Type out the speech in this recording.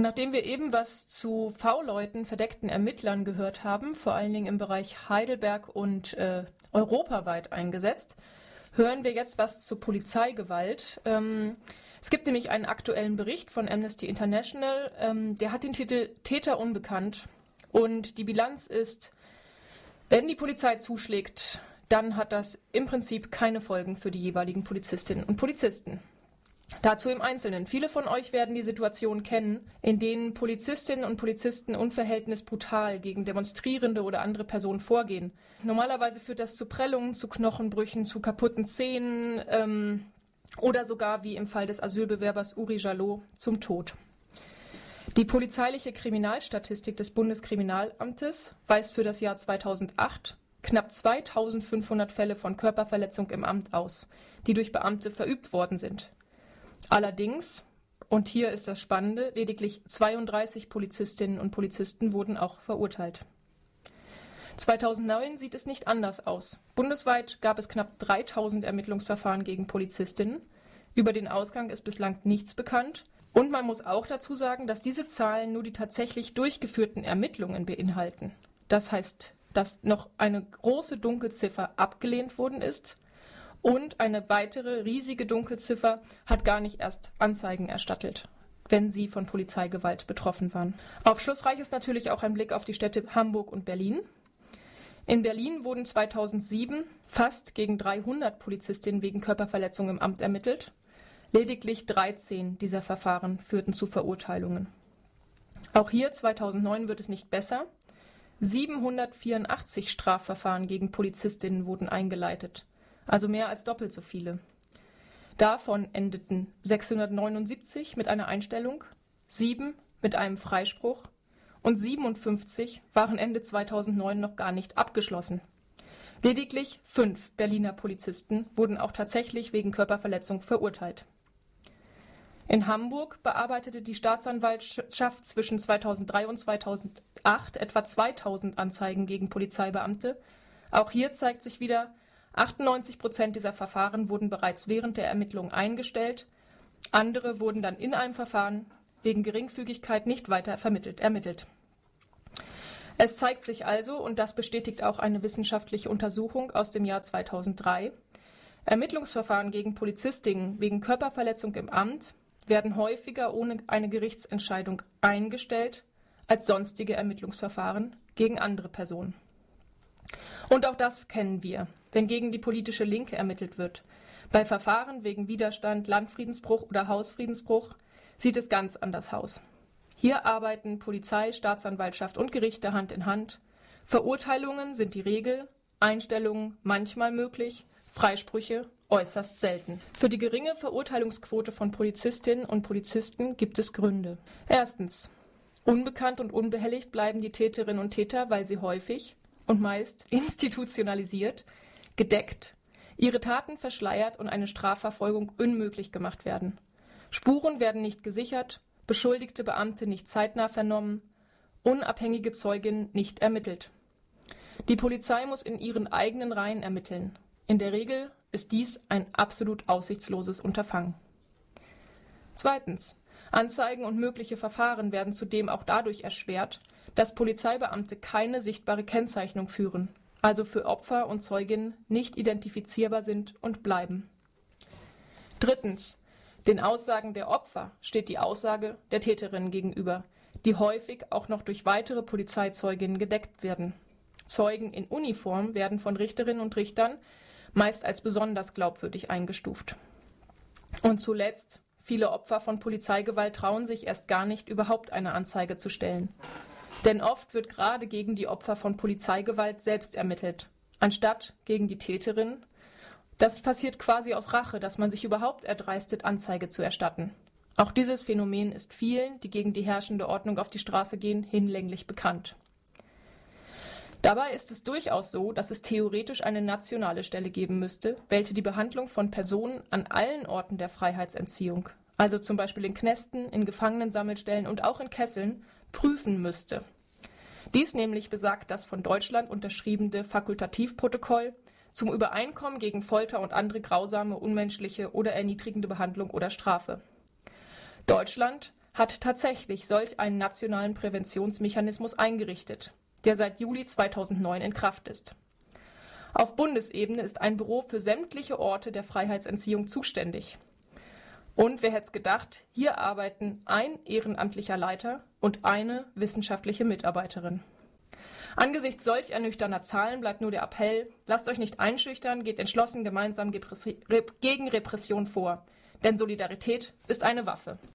Und nachdem wir eben was zu V-Leuten, verdeckten Ermittlern gehört haben, vor allen Dingen im Bereich Heidelberg und äh, europaweit eingesetzt, hören wir jetzt was zu Polizeigewalt. Ähm, es gibt nämlich einen aktuellen Bericht von Amnesty International, ähm, der hat den Titel Täter unbekannt. Und die Bilanz ist, wenn die Polizei zuschlägt, dann hat das im Prinzip keine Folgen für die jeweiligen Polizistinnen und Polizisten. Dazu im Einzelnen. Viele von euch werden die Situation kennen, in denen Polizistinnen und Polizisten unverhältnis brutal gegen Demonstrierende oder andere Personen vorgehen. Normalerweise führt das zu Prellungen, zu Knochenbrüchen, zu kaputten Zähnen ähm, oder sogar, wie im Fall des Asylbewerbers Uri Jalot, zum Tod. Die polizeiliche Kriminalstatistik des Bundeskriminalamtes weist für das Jahr 2008 knapp 2500 Fälle von Körperverletzung im Amt aus, die durch Beamte verübt worden sind. Allerdings, und hier ist das Spannende, lediglich 32 Polizistinnen und Polizisten wurden auch verurteilt. 2009 sieht es nicht anders aus. Bundesweit gab es knapp 3000 Ermittlungsverfahren gegen Polizistinnen. Über den Ausgang ist bislang nichts bekannt. Und man muss auch dazu sagen, dass diese Zahlen nur die tatsächlich durchgeführten Ermittlungen beinhalten. Das heißt, dass noch eine große Dunkelziffer abgelehnt worden ist und eine weitere riesige Dunkelziffer hat gar nicht erst Anzeigen erstattet, wenn sie von Polizeigewalt betroffen waren. Aufschlussreich ist natürlich auch ein Blick auf die Städte Hamburg und Berlin. In Berlin wurden 2007 fast gegen 300 Polizistinnen wegen Körperverletzung im Amt ermittelt. Lediglich 13 dieser Verfahren führten zu Verurteilungen. Auch hier 2009 wird es nicht besser. 784 Strafverfahren gegen Polizistinnen wurden eingeleitet also mehr als doppelt so viele. Davon endeten 679 mit einer Einstellung, sieben mit einem Freispruch und 57 waren Ende 2009 noch gar nicht abgeschlossen. Lediglich fünf Berliner Polizisten wurden auch tatsächlich wegen Körperverletzung verurteilt. In Hamburg bearbeitete die Staatsanwaltschaft zwischen 2003 und 2008 etwa 2000 Anzeigen gegen Polizeibeamte. Auch hier zeigt sich wieder, 98 Prozent dieser Verfahren wurden bereits während der Ermittlungen eingestellt, andere wurden dann in einem Verfahren wegen Geringfügigkeit nicht weiter vermittelt, ermittelt. Es zeigt sich also, und das bestätigt auch eine wissenschaftliche Untersuchung aus dem Jahr 2003, Ermittlungsverfahren gegen Polizistinnen wegen Körperverletzung im Amt werden häufiger ohne eine Gerichtsentscheidung eingestellt als sonstige Ermittlungsverfahren gegen andere Personen. Und auch das kennen wir, wenn gegen die politische Linke ermittelt wird. Bei Verfahren wegen Widerstand, Landfriedensbruch oder Hausfriedensbruch sieht es ganz anders aus. Hier arbeiten Polizei, Staatsanwaltschaft und Gerichte Hand in Hand. Verurteilungen sind die Regel, Einstellungen manchmal möglich, Freisprüche äußerst selten. Für die geringe Verurteilungsquote von Polizistinnen und Polizisten gibt es Gründe. Erstens. Unbekannt und unbehelligt bleiben die Täterinnen und Täter, weil sie häufig und meist institutionalisiert, gedeckt, ihre Taten verschleiert und eine Strafverfolgung unmöglich gemacht werden. Spuren werden nicht gesichert, beschuldigte Beamte nicht zeitnah vernommen, unabhängige Zeuginnen nicht ermittelt. Die Polizei muss in ihren eigenen Reihen ermitteln. In der Regel ist dies ein absolut aussichtsloses Unterfangen. Zweitens. Anzeigen und mögliche Verfahren werden zudem auch dadurch erschwert, dass Polizeibeamte keine sichtbare Kennzeichnung führen, also für Opfer und Zeuginnen nicht identifizierbar sind und bleiben. Drittens. Den Aussagen der Opfer steht die Aussage der Täterin gegenüber, die häufig auch noch durch weitere Polizeizeuginnen gedeckt werden. Zeugen in Uniform werden von Richterinnen und Richtern meist als besonders glaubwürdig eingestuft. Und zuletzt, viele Opfer von Polizeigewalt trauen sich erst gar nicht, überhaupt eine Anzeige zu stellen. Denn oft wird gerade gegen die Opfer von Polizeigewalt selbst ermittelt, anstatt gegen die Täterin. Das passiert quasi aus Rache, dass man sich überhaupt erdreistet, Anzeige zu erstatten. Auch dieses Phänomen ist vielen, die gegen die herrschende Ordnung auf die Straße gehen, hinlänglich bekannt. Dabei ist es durchaus so, dass es theoretisch eine nationale Stelle geben müsste, welche die Behandlung von Personen an allen Orten der Freiheitsentziehung, also zum Beispiel in Knästen, in Gefangenensammelstellen und auch in Kesseln, prüfen müsste. Dies nämlich besagt das von Deutschland unterschriebene Fakultativprotokoll zum Übereinkommen gegen Folter und andere grausame, unmenschliche oder erniedrigende Behandlung oder Strafe. Deutschland hat tatsächlich solch einen nationalen Präventionsmechanismus eingerichtet, der seit Juli 2009 in Kraft ist. Auf Bundesebene ist ein Büro für sämtliche Orte der Freiheitsentziehung zuständig. Und wer hätte es gedacht, hier arbeiten ein ehrenamtlicher Leiter und eine wissenschaftliche Mitarbeiterin. Angesichts solch ernüchterner Zahlen bleibt nur der Appell, lasst euch nicht einschüchtern, geht entschlossen gemeinsam gegen Repression vor. Denn Solidarität ist eine Waffe.